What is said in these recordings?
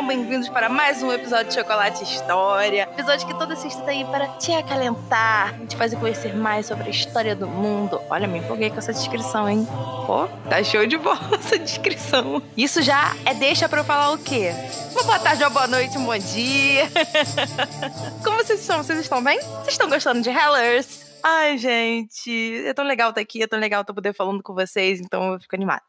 Sejam bem-vindos para mais um episódio de Chocolate História. Episódio que toda sexta tá aí para te acalentar, te fazer conhecer mais sobre a história do mundo. Olha, me empolguei com essa descrição, hein? Pô, tá show de bola essa descrição. Isso já é deixa pra eu falar o quê? Uma boa tarde, uma boa noite, um bom dia. Como vocês estão? Vocês estão bem? Vocês estão gostando de Hellers? Ai, gente, é tão legal estar aqui, é tão legal estar poder falando com vocês, então eu fico animada.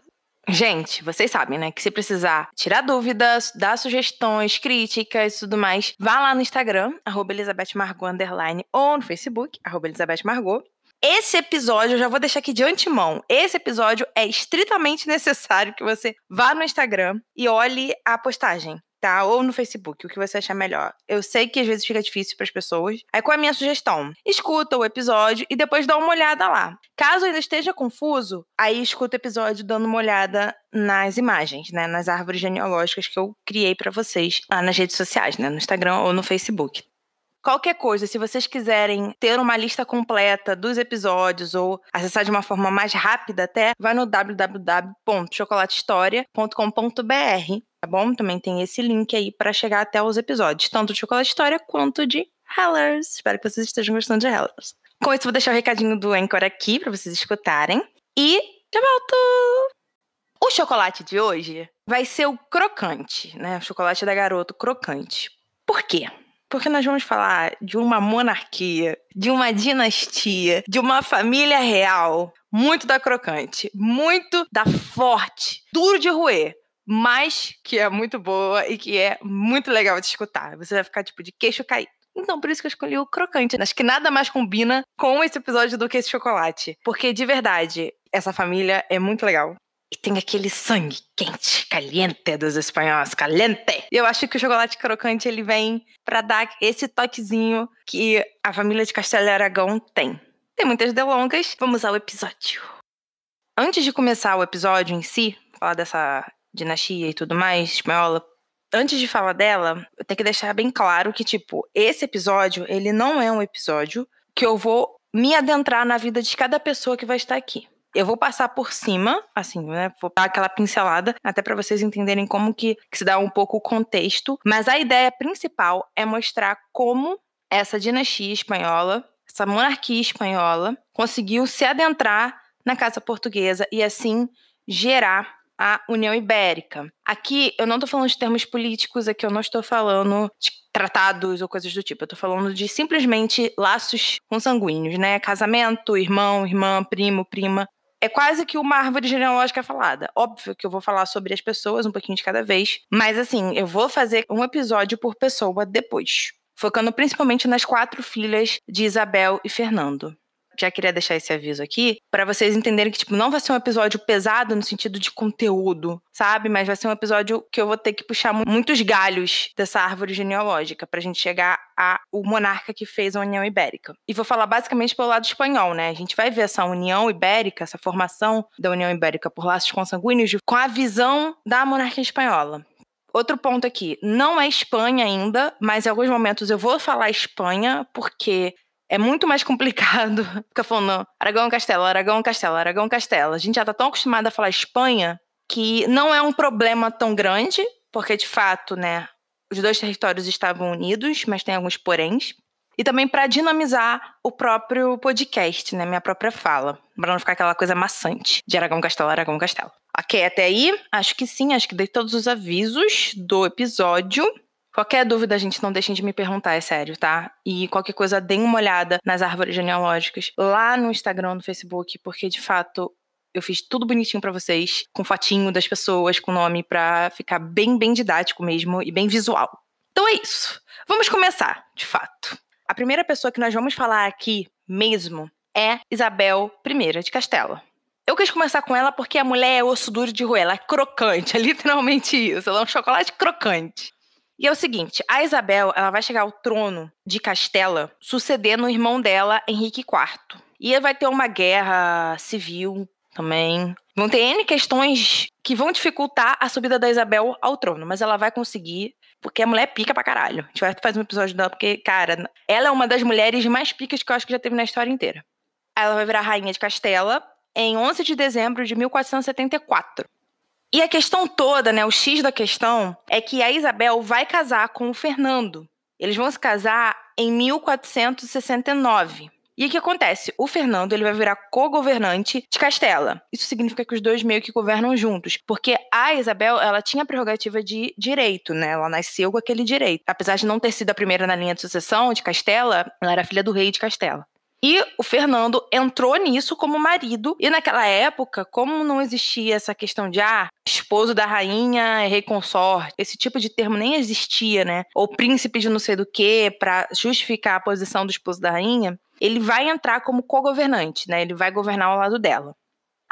Gente, vocês sabem, né? Que se precisar tirar dúvidas, dar sugestões, críticas e tudo mais, vá lá no Instagram, arroba Elizabeth Margot, ou no Facebook, arroba Elizabeth Margot. Esse episódio, eu já vou deixar aqui de antemão. Esse episódio é estritamente necessário que você vá no Instagram e olhe a postagem tá? Ou no Facebook, o que você achar melhor. Eu sei que às vezes fica difícil para as pessoas. Aí qual é a minha sugestão? Escuta o episódio e depois dá uma olhada lá. Caso ainda esteja confuso, aí escuta o episódio dando uma olhada nas imagens, né, nas árvores genealógicas que eu criei para vocês lá nas redes sociais, né, no Instagram ou no Facebook. Qualquer coisa, se vocês quiserem ter uma lista completa dos episódios ou acessar de uma forma mais rápida até, vai no www.chocolatehistoria.com.br tá bom? Também tem esse link aí para chegar até os episódios, tanto de Chocolate História quanto de Hellers. Espero que vocês estejam gostando de Hellers. Com isso, vou deixar o recadinho do Anchor aqui para vocês escutarem. E já volto! O chocolate de hoje vai ser o crocante, né? O chocolate da garoto crocante. Por quê? Porque nós vamos falar de uma monarquia, de uma dinastia, de uma família real muito da crocante, muito da forte, duro de roer, mas que é muito boa e que é muito legal de escutar. Você vai ficar tipo de queixo caído. Então, por isso que eu escolhi o crocante. Acho que nada mais combina com esse episódio do que esse chocolate. Porque, de verdade, essa família é muito legal. E tem aquele sangue quente, caliente dos espanhóis, caliente. E eu acho que o chocolate crocante, ele vem para dar esse toquezinho que a família de Castelo Aragão tem. Tem muitas delongas, vamos ao episódio. Antes de começar o episódio em si, falar dessa dinastia e tudo mais, espanhola. Antes de falar dela, eu tenho que deixar bem claro que, tipo, esse episódio, ele não é um episódio que eu vou me adentrar na vida de cada pessoa que vai estar aqui. Eu vou passar por cima, assim, né? Vou dar aquela pincelada, até para vocês entenderem como que, que se dá um pouco o contexto. Mas a ideia principal é mostrar como essa dinastia espanhola, essa monarquia espanhola, conseguiu se adentrar na casa portuguesa e assim gerar a União Ibérica. Aqui eu não estou falando de termos políticos, aqui eu não estou falando de tratados ou coisas do tipo. Eu estou falando de simplesmente laços consanguíneos, né? Casamento, irmão, irmã, primo, prima. É quase que uma árvore genealógica falada. Óbvio que eu vou falar sobre as pessoas um pouquinho de cada vez, mas assim, eu vou fazer um episódio por pessoa depois, focando principalmente nas quatro filhas de Isabel e Fernando já queria deixar esse aviso aqui, para vocês entenderem que, tipo, não vai ser um episódio pesado no sentido de conteúdo, sabe? Mas vai ser um episódio que eu vou ter que puxar muitos galhos dessa árvore genealógica pra gente chegar ao monarca que fez a União Ibérica. E vou falar basicamente pelo lado espanhol, né? A gente vai ver essa União Ibérica, essa formação da União Ibérica por laços consanguíneos com a visão da monarquia espanhola. Outro ponto aqui, não é Espanha ainda, mas em alguns momentos eu vou falar Espanha, porque é muito mais complicado ficar falando Aragão Castelo, Aragão Castelo, Aragão Castelo. A gente já tá tão acostumado a falar Espanha que não é um problema tão grande, porque de fato, né, os dois territórios estavam unidos, mas tem alguns poréns. E também para dinamizar o próprio podcast, né, minha própria fala, para não ficar aquela coisa maçante de Aragão Castelo, Aragão Castelo. Ok, até aí? Acho que sim, acho que dei todos os avisos do episódio. Qualquer dúvida, gente, não deixem de me perguntar, é sério, tá? E qualquer coisa, deem uma olhada nas árvores genealógicas lá no Instagram, no Facebook, porque de fato eu fiz tudo bonitinho para vocês, com fotinho das pessoas, com nome, pra ficar bem, bem didático mesmo e bem visual. Então é isso. Vamos começar, de fato. A primeira pessoa que nós vamos falar aqui mesmo é Isabel I de Castela. Eu quis começar com ela porque a mulher é osso duro de roer, ela é crocante, é literalmente isso, ela é um chocolate crocante. E é o seguinte, a Isabel, ela vai chegar ao trono de Castela, sucedendo o irmão dela, Henrique IV. E vai ter uma guerra civil também. Vão ter N questões que vão dificultar a subida da Isabel ao trono, mas ela vai conseguir, porque a mulher pica pra caralho. A gente vai fazer um episódio dela, porque, cara, ela é uma das mulheres mais picas que eu acho que já teve na história inteira. Ela vai virar rainha de Castela, em 11 de dezembro de 1474. E a questão toda, né, o X da questão, é que a Isabel vai casar com o Fernando. Eles vão se casar em 1469. E o que acontece? O Fernando ele vai virar co-governante de Castela. Isso significa que os dois meio que governam juntos, porque a Isabel ela tinha a prerrogativa de direito, né? Ela nasceu com aquele direito. Apesar de não ter sido a primeira na linha de sucessão de Castela, ela era filha do rei de Castela. E o Fernando entrou nisso como marido. E naquela época, como não existia essa questão de ah, esposo da rainha é rei consorte, esse tipo de termo nem existia, né? Ou príncipe de não sei do que, para justificar a posição do esposo da rainha, ele vai entrar como co-governante, né? Ele vai governar ao lado dela.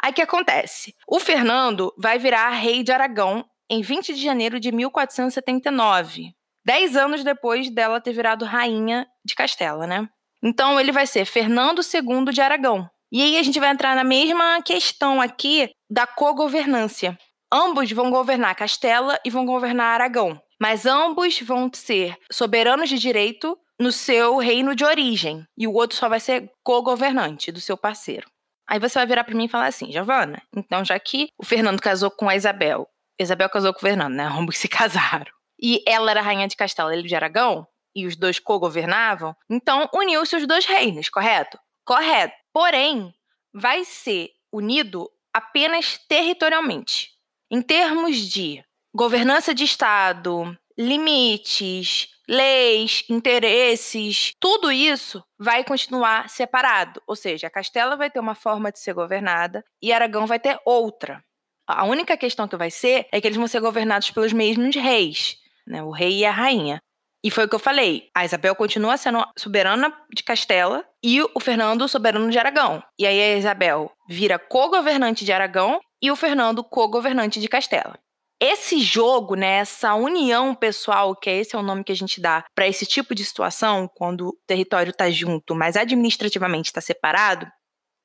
Aí que acontece? O Fernando vai virar rei de Aragão em 20 de janeiro de 1479. Dez anos depois dela ter virado rainha de Castela, né? Então ele vai ser Fernando II de Aragão. E aí a gente vai entrar na mesma questão aqui da co-governância. Ambos vão governar Castela e vão governar Aragão, mas ambos vão ser soberanos de direito no seu reino de origem, e o outro só vai ser co-governante do seu parceiro. Aí você vai virar para mim e falar assim, Giovana, então já que o Fernando casou com a Isabel, Isabel casou com o Fernando, né? Ambos se casaram. E ela era rainha de Castela, ele de Aragão, e os dois co-governavam, então uniu-se os dois reinos, correto? Correto. Porém, vai ser unido apenas territorialmente. Em termos de governança de Estado, limites, leis, interesses, tudo isso vai continuar separado. Ou seja, a Castela vai ter uma forma de ser governada e Aragão vai ter outra. A única questão que vai ser é que eles vão ser governados pelos mesmos reis, né? o rei e a rainha. E foi o que eu falei. A Isabel continua sendo soberana de Castela e o Fernando soberano de Aragão. E aí a Isabel vira co-governante de Aragão e o Fernando co-governante de Castela. Esse jogo, né, essa união pessoal, que é esse é o nome que a gente dá para esse tipo de situação, quando o território está junto, mas administrativamente está separado,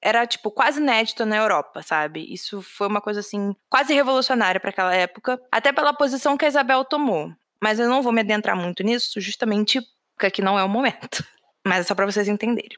era tipo quase inédito na Europa, sabe? Isso foi uma coisa assim quase revolucionária para aquela época, até pela posição que a Isabel tomou. Mas eu não vou me adentrar muito nisso, justamente porque não é o momento. Mas é só para vocês entenderem.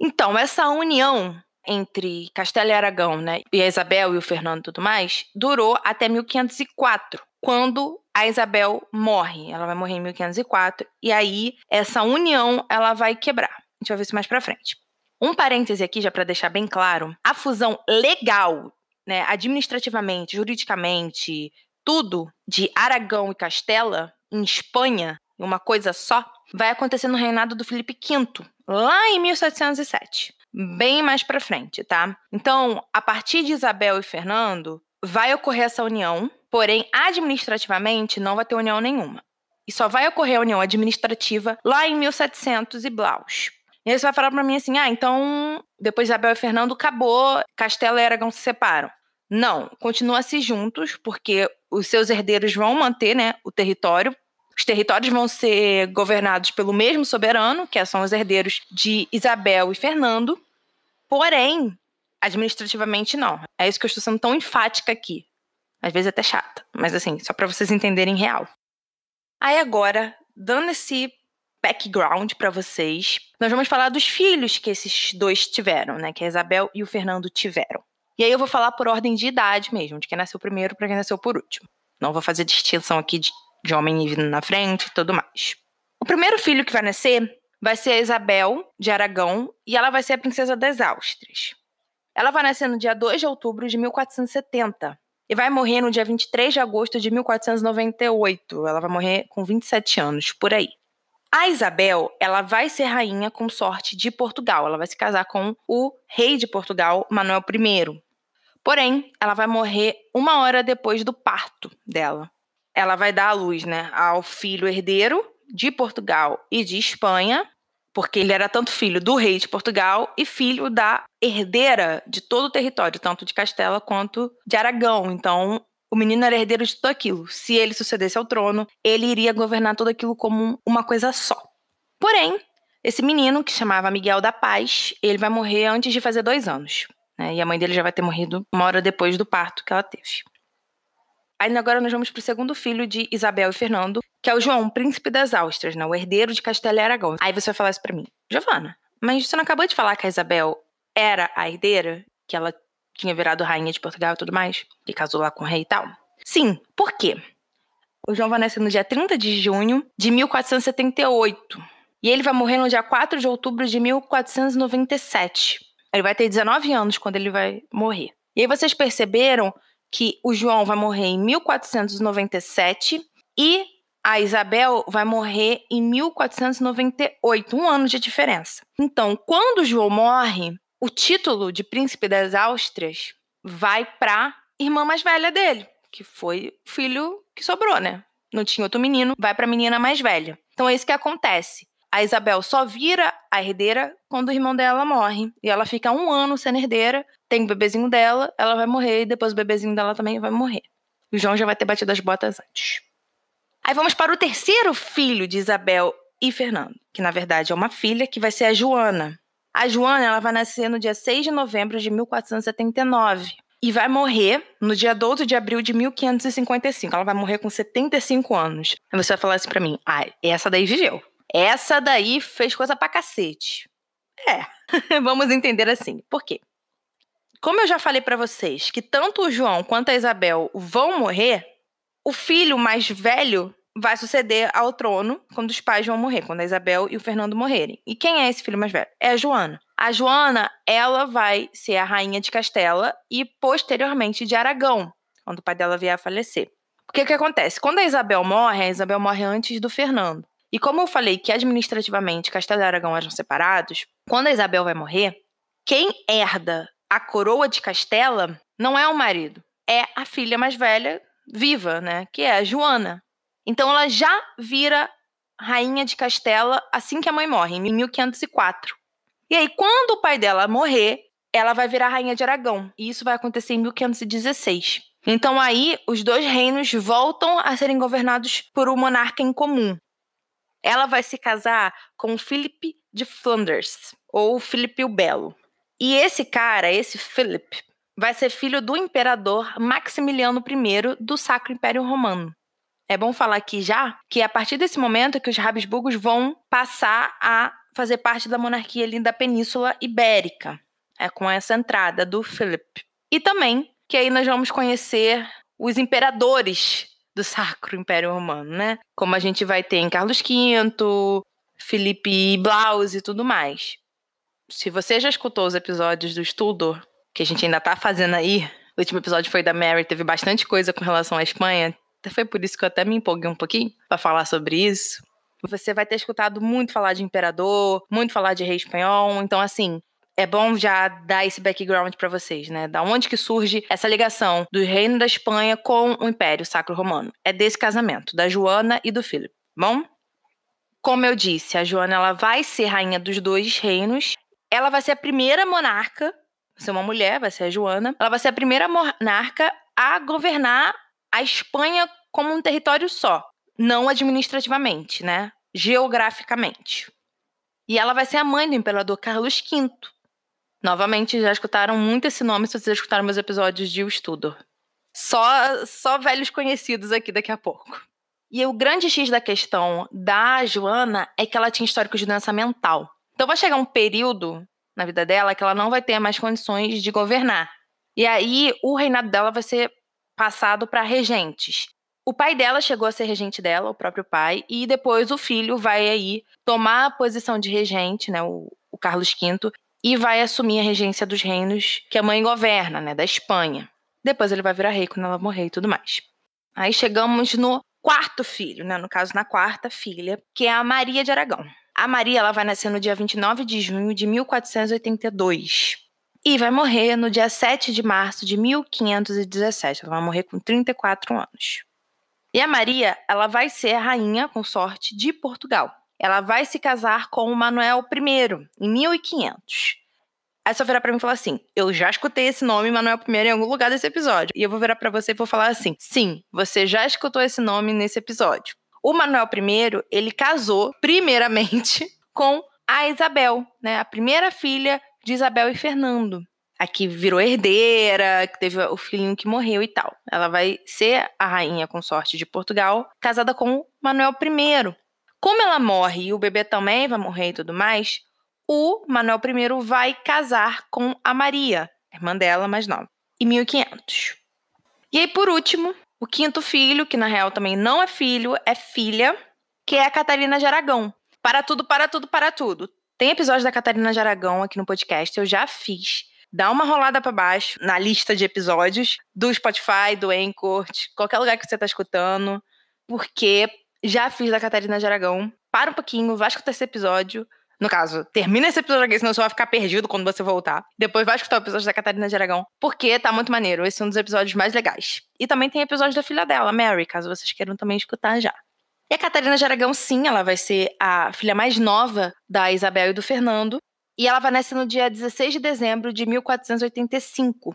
Então, essa união entre Castelo e Aragão, né, e a Isabel e o Fernando e tudo mais, durou até 1504, quando a Isabel morre. Ela vai morrer em 1504 e aí essa união ela vai quebrar. A gente vai ver isso mais para frente. Um parêntese aqui já para deixar bem claro, a fusão legal, né, administrativamente, juridicamente, tudo de Aragão e Castela, em Espanha, uma coisa só, vai acontecer no reinado do Felipe V, lá em 1707. Bem mais para frente, tá? Então, a partir de Isabel e Fernando, vai ocorrer essa união, porém, administrativamente, não vai ter união nenhuma. E só vai ocorrer a união administrativa lá em 1700 e Blaus. E aí você vai falar para mim assim: ah, então depois Isabel e Fernando acabou, Castela e Aragão se separam. Não, continua-se juntos, porque os seus herdeiros vão manter né, o território. Os territórios vão ser governados pelo mesmo soberano, que são os herdeiros de Isabel e Fernando. Porém, administrativamente não. É isso que eu estou sendo tão enfática aqui. Às vezes até chata, mas assim, só para vocês entenderem real. Aí agora, dando esse background para vocês, nós vamos falar dos filhos que esses dois tiveram, né? Que a Isabel e o Fernando tiveram. E aí eu vou falar por ordem de idade mesmo, de quem nasceu primeiro para quem nasceu por último. Não vou fazer distinção aqui de, de homem vindo na frente e tudo mais. O primeiro filho que vai nascer vai ser a Isabel de Aragão e ela vai ser a princesa das Áustrias. Ela vai nascer no dia 2 de outubro de 1470 e vai morrer no dia 23 de agosto de 1498. Ela vai morrer com 27 anos, por aí. A Isabel, ela vai ser rainha consorte de Portugal. Ela vai se casar com o rei de Portugal, Manuel I. Porém, ela vai morrer uma hora depois do parto dela. Ela vai dar à luz né, ao filho herdeiro de Portugal e de Espanha, porque ele era tanto filho do rei de Portugal e filho da herdeira de todo o território, tanto de Castela quanto de Aragão. Então, o menino era herdeiro de tudo aquilo. Se ele sucedesse ao trono, ele iria governar tudo aquilo como uma coisa só. Porém, esse menino, que chamava Miguel da Paz, ele vai morrer antes de fazer dois anos. Né? E a mãe dele já vai ter morrido uma hora depois do parto que ela teve. Aí agora nós vamos para o segundo filho de Isabel e Fernando, que é o João, príncipe das Áustrias, né? o herdeiro de Castela e Aragão. Aí você vai falar isso para mim, Giovana, mas você não acabou de falar que a Isabel era a herdeira, que ela tinha virado rainha de Portugal e tudo mais, que casou lá com o rei e tal. Sim, por quê? O João vai nascer no dia 30 de junho de 1478. E ele vai morrer no dia 4 de outubro de 1497. Ele vai ter 19 anos quando ele vai morrer. E aí vocês perceberam que o João vai morrer em 1497 e a Isabel vai morrer em 1498, um ano de diferença. Então, quando o João morre, o título de príncipe das Áustrias vai para irmã mais velha dele, que foi o filho que sobrou, né? Não tinha outro menino, vai para a menina mais velha. Então é isso que acontece. A Isabel só vira a herdeira quando o irmão dela morre. E ela fica um ano sendo herdeira, tem o bebezinho dela, ela vai morrer, e depois o bebezinho dela também vai morrer. O João já vai ter batido as botas antes. Aí vamos para o terceiro filho de Isabel e Fernando, que na verdade é uma filha, que vai ser a Joana. A Joana ela vai nascer no dia 6 de novembro de 1479 e vai morrer no dia 12 de abril de 1555. Ela vai morrer com 75 anos. Aí você vai falar assim para mim: "Ah, essa daí viveu. Essa daí fez coisa pra cacete". É. Vamos entender assim. Por quê? Como eu já falei para vocês que tanto o João quanto a Isabel vão morrer, o filho mais velho vai suceder ao trono quando os pais vão morrer, quando a Isabel e o Fernando morrerem. E quem é esse filho mais velho? É a Joana. A Joana, ela vai ser a rainha de Castela e posteriormente de Aragão, quando o pai dela vier a falecer. O que que acontece? Quando a Isabel morre, a Isabel morre antes do Fernando. E como eu falei que administrativamente Castela e Aragão eram separados, quando a Isabel vai morrer, quem herda a coroa de Castela não é o marido, é a filha mais velha viva, né, que é a Joana. Então ela já vira rainha de Castela assim que a mãe morre, em 1504. E aí, quando o pai dela morrer, ela vai virar rainha de Aragão. E isso vai acontecer em 1516. Então aí, os dois reinos voltam a serem governados por um monarca em comum. Ela vai se casar com Philip de Flanders, ou Filipe o Belo. E esse cara, esse Philip, vai ser filho do imperador Maximiliano I do Sacro Império Romano. É bom falar aqui já que é a partir desse momento que os Habsburgos vão passar a fazer parte da monarquia ali da Península Ibérica, é com essa entrada do Philip. E também que aí nós vamos conhecer os imperadores do Sacro Império Romano, né? Como a gente vai ter em Carlos V, Felipe Blaus e tudo mais. Se você já escutou os episódios do Estudo, que a gente ainda tá fazendo aí, o último episódio foi da Mary, teve bastante coisa com relação à Espanha, foi por isso que eu até me empolguei um pouquinho para falar sobre isso. Você vai ter escutado muito falar de imperador, muito falar de rei espanhol. Então, assim, é bom já dar esse background para vocês, né? Da onde que surge essa ligação do reino da Espanha com o Império Sacro Romano? É desse casamento, da Joana e do Philip. Bom, como eu disse, a Joana ela vai ser rainha dos dois reinos. Ela vai ser a primeira monarca, vai ser uma mulher, vai ser a Joana. Ela vai ser a primeira monarca a governar a Espanha como um território só, não administrativamente, né? Geograficamente. E ela vai ser a mãe do imperador Carlos V. Novamente, já escutaram muito esse nome se vocês já escutaram meus episódios de O Estudo. Só, só velhos conhecidos aqui daqui a pouco. E o grande X da questão da Joana é que ela tinha histórico de doença mental. Então vai chegar um período na vida dela que ela não vai ter mais condições de governar. E aí o reinado dela vai ser passado para regentes. O pai dela chegou a ser regente dela, o próprio pai, e depois o filho vai aí tomar a posição de regente, né, o, o Carlos V, e vai assumir a regência dos reinos que a mãe governa, né, da Espanha. Depois ele vai virar rei quando ela morrer e tudo mais. Aí chegamos no quarto filho, né, no caso na quarta filha, que é a Maria de Aragão. A Maria ela vai nascer no dia 29 de junho de 1482. E vai morrer no dia 7 de março de 1517. Ela vai morrer com 34 anos. E a Maria, ela vai ser a rainha consorte de Portugal. Ela vai se casar com o Manuel I em 1500. Aí só virar para mim e falar assim: "Eu já escutei esse nome Manuel I em algum lugar desse episódio". E eu vou virar para você e vou falar assim: "Sim, você já escutou esse nome nesse episódio". O Manuel I, ele casou primeiramente com a Isabel, né, a primeira filha de Isabel e Fernando. A que virou herdeira, que teve o filhinho que morreu e tal. Ela vai ser a rainha consorte de Portugal, casada com Manuel I. Como ela morre e o bebê também vai morrer e tudo mais, o Manuel I vai casar com a Maria. irmã dela mais nova, e 1500. E aí, por último, o quinto filho, que na real também não é filho, é filha, que é a Catarina de Aragão. Para tudo, para tudo, para tudo. Tem episódio da Catarina de Aragão aqui no podcast, eu já fiz. Dá uma rolada para baixo na lista de episódios do Spotify, do Anchor, qualquer lugar que você tá escutando, porque já fiz da Catarina de Aragão. Para um pouquinho, vai escutar esse episódio. No caso, termina esse episódio aqui, senão você vai ficar perdido quando você voltar. Depois vai escutar o episódio da Catarina de Aragão, porque tá muito maneiro. Esse é um dos episódios mais legais. E também tem episódio da filha dela, Mary, caso vocês queiram também escutar já. E a Catarina de Aragão, sim, ela vai ser a filha mais nova da Isabel e do Fernando. E ela vai nascer no dia 16 de dezembro de 1485.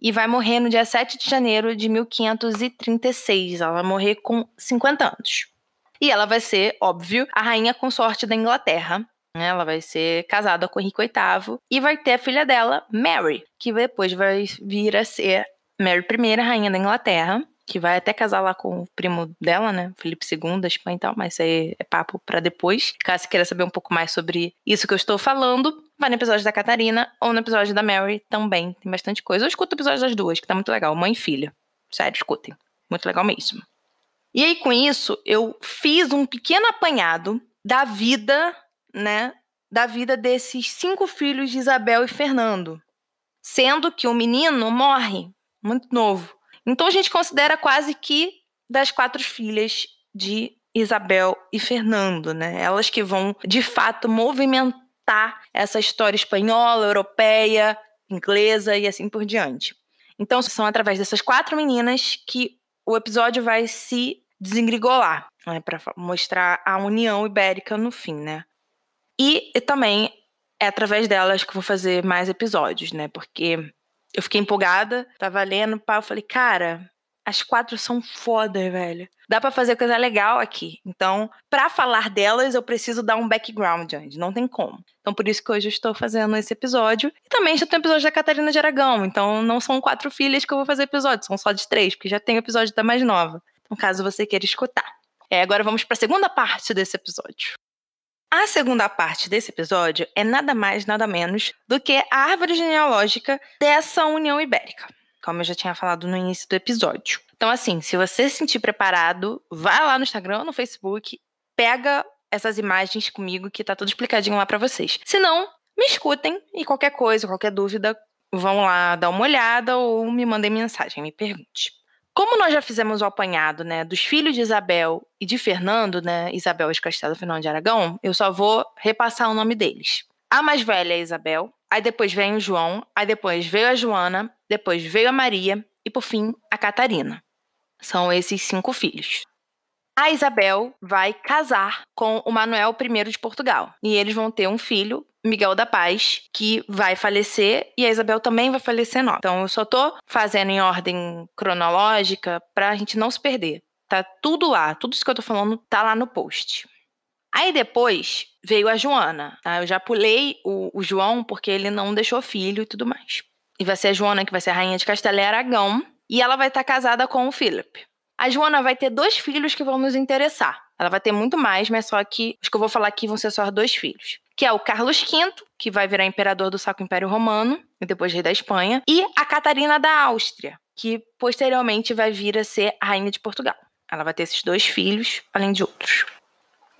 E vai morrer no dia 7 de janeiro de 1536. Ela vai morrer com 50 anos. E ela vai ser, óbvio, a rainha consorte da Inglaterra. Né? Ela vai ser casada com Henrique VIII e vai ter a filha dela, Mary, que depois vai vir a ser Mary I, rainha da Inglaterra, que vai até casar lá com o primo dela, né, Felipe II da Espanha e tal, mas isso aí é papo para depois. Caso você queira saber um pouco mais sobre isso que eu estou falando, vai no episódio da Catarina ou no episódio da Mary também, tem bastante coisa. Eu escuto o episódio das duas, que tá muito legal, mãe e filha. Sério, escutem. Muito legal mesmo. E aí, com isso, eu fiz um pequeno apanhado da vida, né? Da vida desses cinco filhos de Isabel e Fernando. Sendo que o menino morre muito novo. Então a gente considera quase que das quatro filhas de Isabel e Fernando, né? Elas que vão, de fato, movimentar essa história espanhola, europeia, inglesa e assim por diante. Então, são através dessas quatro meninas que o episódio vai se desengrigolar, né, para mostrar a união ibérica no fim, né? E, e, também é através delas que eu vou fazer mais episódios, né? Porque eu fiquei empolgada, tava lendo, pá, eu falei, cara, as quatro são foda, velho. Dá para fazer coisa legal aqui. Então, para falar delas, eu preciso dar um background antes, não tem como. Então, por isso que hoje eu estou fazendo esse episódio. E também já tem episódio da Catarina de Aragão. Então, não são quatro filhas que eu vou fazer episódio, são só de três, porque já tem episódio da mais nova no caso você queira escutar. É, agora vamos para a segunda parte desse episódio. A segunda parte desse episódio é nada mais, nada menos do que a árvore genealógica dessa União Ibérica, como eu já tinha falado no início do episódio. Então, assim, se você se sentir preparado, vai lá no Instagram, no Facebook, pega essas imagens comigo que tá tudo explicadinho lá para vocês. Se não, me escutem e qualquer coisa, qualquer dúvida, vão lá dar uma olhada ou me mandem mensagem, me pergunte. Como nós já fizemos o apanhado, né, dos filhos de Isabel e de Fernando, né, Isabel de Castelo Fernando de Aragão, eu só vou repassar o nome deles. A mais velha é Isabel, aí depois vem o João, aí depois veio a Joana, depois veio a Maria e por fim a Catarina. São esses cinco filhos. A Isabel vai casar com o Manuel I de Portugal e eles vão ter um filho Miguel da Paz, que vai falecer, e a Isabel também vai falecer nova. Então eu só tô fazendo em ordem cronológica pra gente não se perder. Tá tudo lá, tudo isso que eu tô falando tá lá no post. Aí depois veio a Joana, tá? Eu já pulei o, o João porque ele não deixou filho e tudo mais. E vai ser a Joana que vai ser a rainha de Castelo e Aragão, e ela vai estar tá casada com o Philip. A Joana vai ter dois filhos que vão nos interessar. Ela vai ter muito mais, mas só que os que eu vou falar aqui vão ser só dois filhos que é o Carlos V, que vai virar imperador do Sacro Império Romano e depois rei da Espanha, e a Catarina da Áustria, que posteriormente vai vir a ser a rainha de Portugal. Ela vai ter esses dois filhos, além de outros.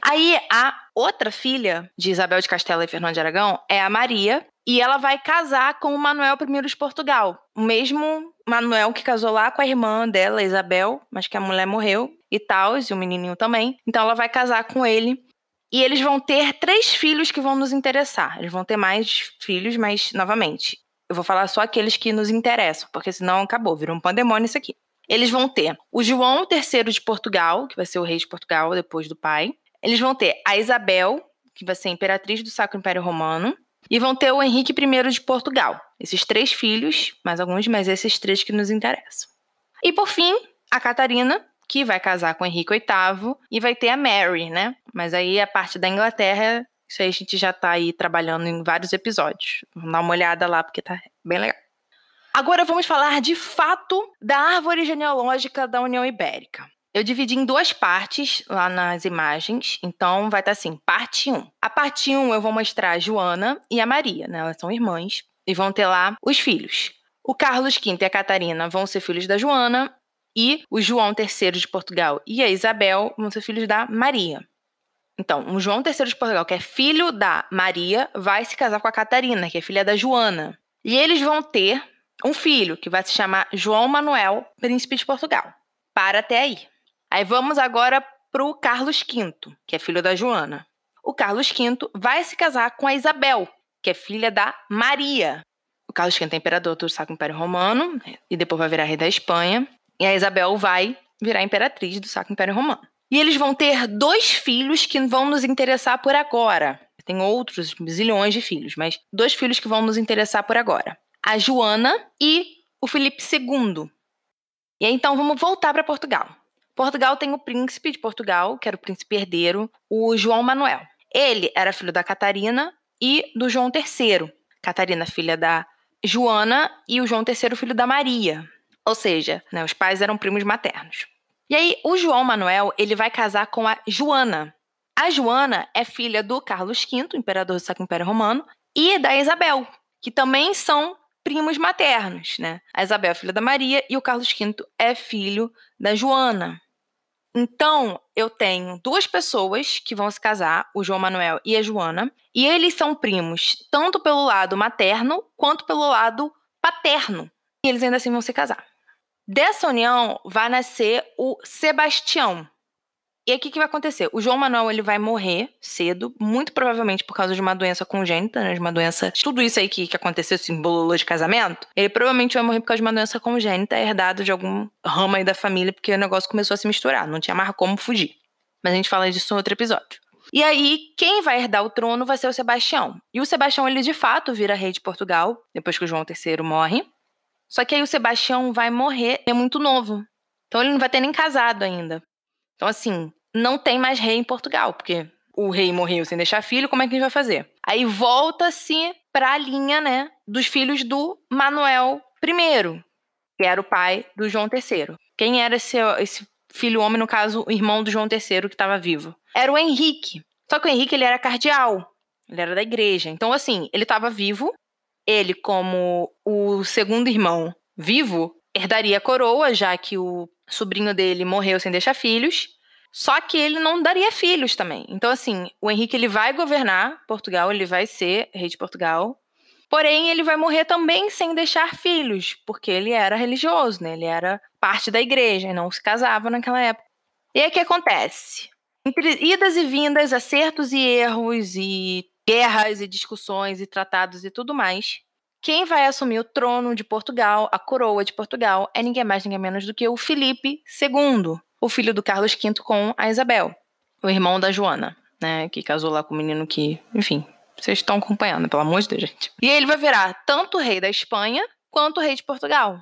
Aí a outra filha de Isabel de Castela e Fernando de Aragão é a Maria, e ela vai casar com o Manuel I de Portugal. O mesmo Manuel que casou lá com a irmã dela, Isabel, mas que a mulher morreu e tal, e o menininho também. Então ela vai casar com ele e eles vão ter três filhos que vão nos interessar. Eles vão ter mais filhos, mas, novamente, eu vou falar só aqueles que nos interessam, porque senão acabou, virou um pandemônio isso aqui. Eles vão ter o João III de Portugal, que vai ser o rei de Portugal depois do pai. Eles vão ter a Isabel, que vai ser imperatriz do Sacro Império Romano. E vão ter o Henrique I de Portugal. Esses três filhos, mais alguns, mas esses três que nos interessam. E por fim, a Catarina, que vai casar com Henrique VIII e vai ter a Mary, né? Mas aí a parte da Inglaterra, isso aí a gente já tá aí trabalhando em vários episódios. Vamos dar uma olhada lá porque tá bem legal. Agora vamos falar de fato da árvore genealógica da União Ibérica. Eu dividi em duas partes lá nas imagens, então vai estar tá assim, parte 1. A parte 1 eu vou mostrar a Joana e a Maria, né? Elas são irmãs. e vão ter lá os filhos. O Carlos V e a Catarina vão ser filhos da Joana e o João III de Portugal e a Isabel vão ser filhos da Maria. Então, o João III de Portugal, que é filho da Maria, vai se casar com a Catarina, que é filha da Joana. E eles vão ter um filho, que vai se chamar João Manuel, príncipe de Portugal. Para até aí. Aí vamos agora para o Carlos V, que é filho da Joana. O Carlos V vai se casar com a Isabel, que é filha da Maria. O Carlos V é imperador do Sacro Império Romano e depois vai virar rei da Espanha. E a Isabel vai virar imperatriz do Sacro Império Romano. E eles vão ter dois filhos que vão nos interessar por agora. Tem outros zilhões de filhos, mas dois filhos que vão nos interessar por agora: a Joana e o Felipe II. E aí, então vamos voltar para Portugal. Portugal tem o príncipe de Portugal, que era o príncipe herdeiro, o João Manuel. Ele era filho da Catarina e do João III. Catarina, filha da Joana, e o João III, filho da Maria. Ou seja, né, os pais eram primos maternos. E aí, o João Manuel, ele vai casar com a Joana. A Joana é filha do Carlos V, imperador do Sacro Império Romano, e da Isabel, que também são primos maternos, né? A Isabel é filha da Maria e o Carlos V é filho da Joana. Então, eu tenho duas pessoas que vão se casar, o João Manuel e a Joana, e eles são primos tanto pelo lado materno quanto pelo lado paterno. E eles ainda assim vão se casar. Dessa união vai nascer o Sebastião. E aí o que, que vai acontecer? O João Manuel ele vai morrer cedo, muito provavelmente por causa de uma doença congênita, né? De uma doença. Tudo isso aí que, que aconteceu, esse bololô de casamento, ele provavelmente vai morrer por causa de uma doença congênita, herdada de algum ramo aí da família, porque o negócio começou a se misturar, não tinha mais como fugir. Mas a gente fala disso em outro episódio. E aí, quem vai herdar o trono vai ser o Sebastião. E o Sebastião, ele de fato vira rei de Portugal, depois que o João III morre. Só que aí o Sebastião vai morrer, é muito novo. Então ele não vai ter nem casado ainda. Então, assim, não tem mais rei em Portugal, porque o rei morreu sem deixar filho, como é que a gente vai fazer? Aí volta-se para a linha, né, dos filhos do Manuel I, que era o pai do João III. Quem era esse, esse filho homem, no caso, o irmão do João III que estava vivo? Era o Henrique. Só que o Henrique ele era cardeal, ele era da igreja. Então, assim, ele estava vivo, ele, como o segundo irmão vivo, herdaria a coroa, já que o sobrinho dele morreu sem deixar filhos. Só que ele não daria filhos também. Então, assim, o Henrique ele vai governar Portugal, ele vai ser rei de Portugal. Porém, ele vai morrer também sem deixar filhos, porque ele era religioso, né? Ele era parte da igreja e não se casava naquela época. E aí o que acontece? Entre idas e vindas, acertos e erros e guerras e discussões e tratados e tudo mais. Quem vai assumir o trono de Portugal, a coroa de Portugal, é ninguém mais, ninguém menos do que o Felipe II, o filho do Carlos V com a Isabel, o irmão da Joana, né, que casou lá com o menino que, enfim, vocês estão acompanhando, pelo amor de Deus, gente. E ele vai virar tanto rei da Espanha quanto rei de Portugal.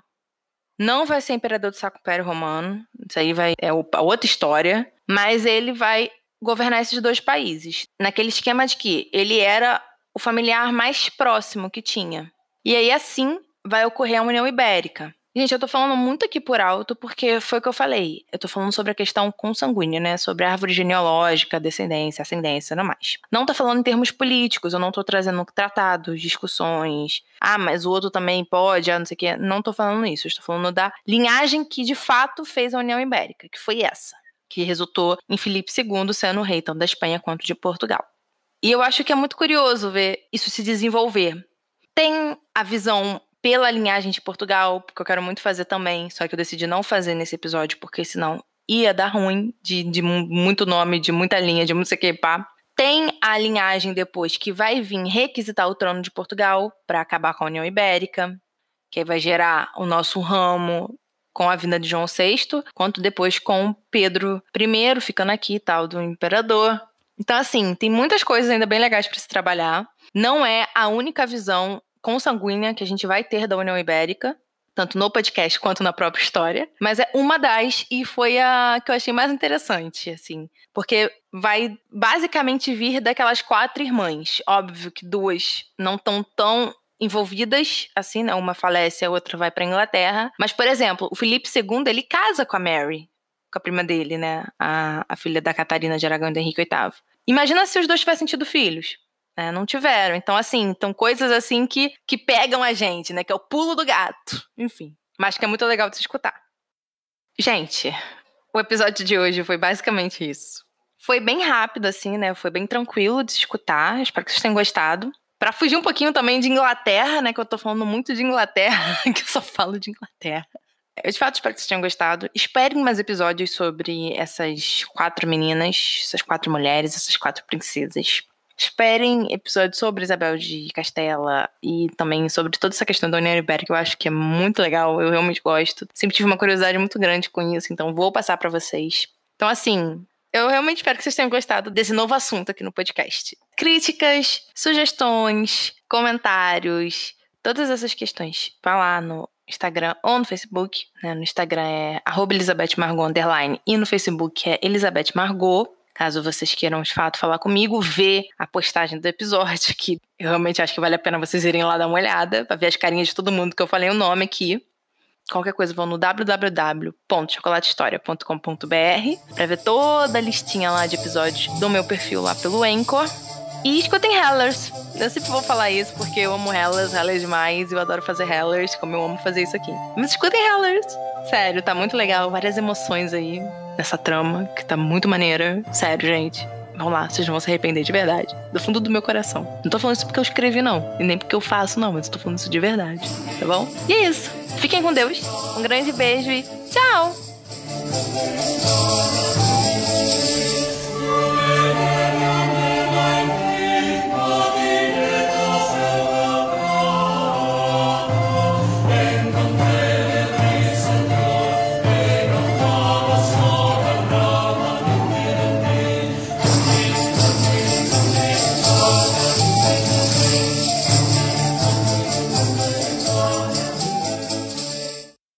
Não vai ser imperador do Sacro Império Romano, isso aí vai, é outra história, mas ele vai governar esses dois países. Naquele esquema de que ele era o familiar mais próximo que tinha. E aí, assim, vai ocorrer a União Ibérica. Gente, eu tô falando muito aqui por alto porque foi o que eu falei. Eu tô falando sobre a questão consanguínea, né? Sobre a árvore genealógica, descendência, ascendência, não mais. Não tô falando em termos políticos, eu não tô trazendo tratados, discussões. Ah, mas o outro também pode, ah, não sei o quê. Não tô falando isso. Eu estou falando da linhagem que de fato fez a União Ibérica, que foi essa que resultou em Filipe II sendo rei tanto da Espanha quanto de Portugal. E eu acho que é muito curioso ver isso se desenvolver. Tem a visão pela linhagem de Portugal, porque eu quero muito fazer também, só que eu decidi não fazer nesse episódio, porque senão ia dar ruim de, de muito nome, de muita linha, de muito sei que pá. Tem a linhagem depois que vai vir requisitar o trono de Portugal para acabar com a União Ibérica, que vai gerar o nosso ramo com a vinda de João VI, quanto depois com Pedro I ficando aqui, tal, do imperador. Então, assim, tem muitas coisas ainda bem legais para se trabalhar. Não é a única visão consanguínea que a gente vai ter da União Ibérica, tanto no podcast quanto na própria história, mas é uma das e foi a que eu achei mais interessante, assim, porque vai basicamente vir daquelas quatro irmãs. Óbvio que duas não estão tão envolvidas, assim, né? Uma falece, a outra vai para Inglaterra. Mas, por exemplo, o Felipe II, ele casa com a Mary, com a prima dele, né? A, a filha da Catarina de Aragão e do Henrique VIII. Imagina se os dois tivessem tido filhos. Né? Não tiveram. Então, assim, então coisas assim que, que pegam a gente, né? Que é o pulo do gato. Enfim. Mas que é muito legal de se escutar. Gente, o episódio de hoje foi basicamente isso. Foi bem rápido, assim, né? Foi bem tranquilo de se escutar. Espero que vocês tenham gostado. Para fugir um pouquinho também de Inglaterra, né? Que eu tô falando muito de Inglaterra, que eu só falo de Inglaterra. Eu de fato espero que vocês tenham gostado. Esperem mais episódios sobre essas quatro meninas, essas quatro mulheres, essas quatro princesas. Esperem episódios sobre Isabel de Castela e também sobre toda essa questão da União Ibérica, que eu acho que é muito legal, eu realmente gosto. Sempre tive uma curiosidade muito grande com isso, então vou passar para vocês. Então, assim, eu realmente espero que vocês tenham gostado desse novo assunto aqui no podcast. Críticas, sugestões, comentários, todas essas questões, vá lá no Instagram ou no Facebook. Né? No Instagram é Elizabeth Margot e no Facebook é Elizabeth Margot. Caso vocês queiram de fato falar comigo, ver a postagem do episódio, que eu realmente acho que vale a pena vocês irem lá dar uma olhada, para ver as carinhas de todo mundo que eu falei o nome aqui. Qualquer coisa, vão no www.chocolatehistoria.com.br para ver toda a listinha lá de episódios do meu perfil lá pelo Anchor. E escutem Hellers. Eu sempre vou falar isso porque eu amo Hellers, Hellers demais. Eu adoro fazer Hellers, como eu amo fazer isso aqui. Mas escutem Hellers. Sério, tá muito legal. Várias emoções aí nessa trama, que tá muito maneira. Sério, gente. Vão lá, vocês vão se arrepender de verdade. Do fundo do meu coração. Não tô falando isso porque eu escrevi, não. E nem porque eu faço, não. Mas tô falando isso de verdade. Tá bom? E é isso. Fiquem com Deus. Um grande beijo e tchau!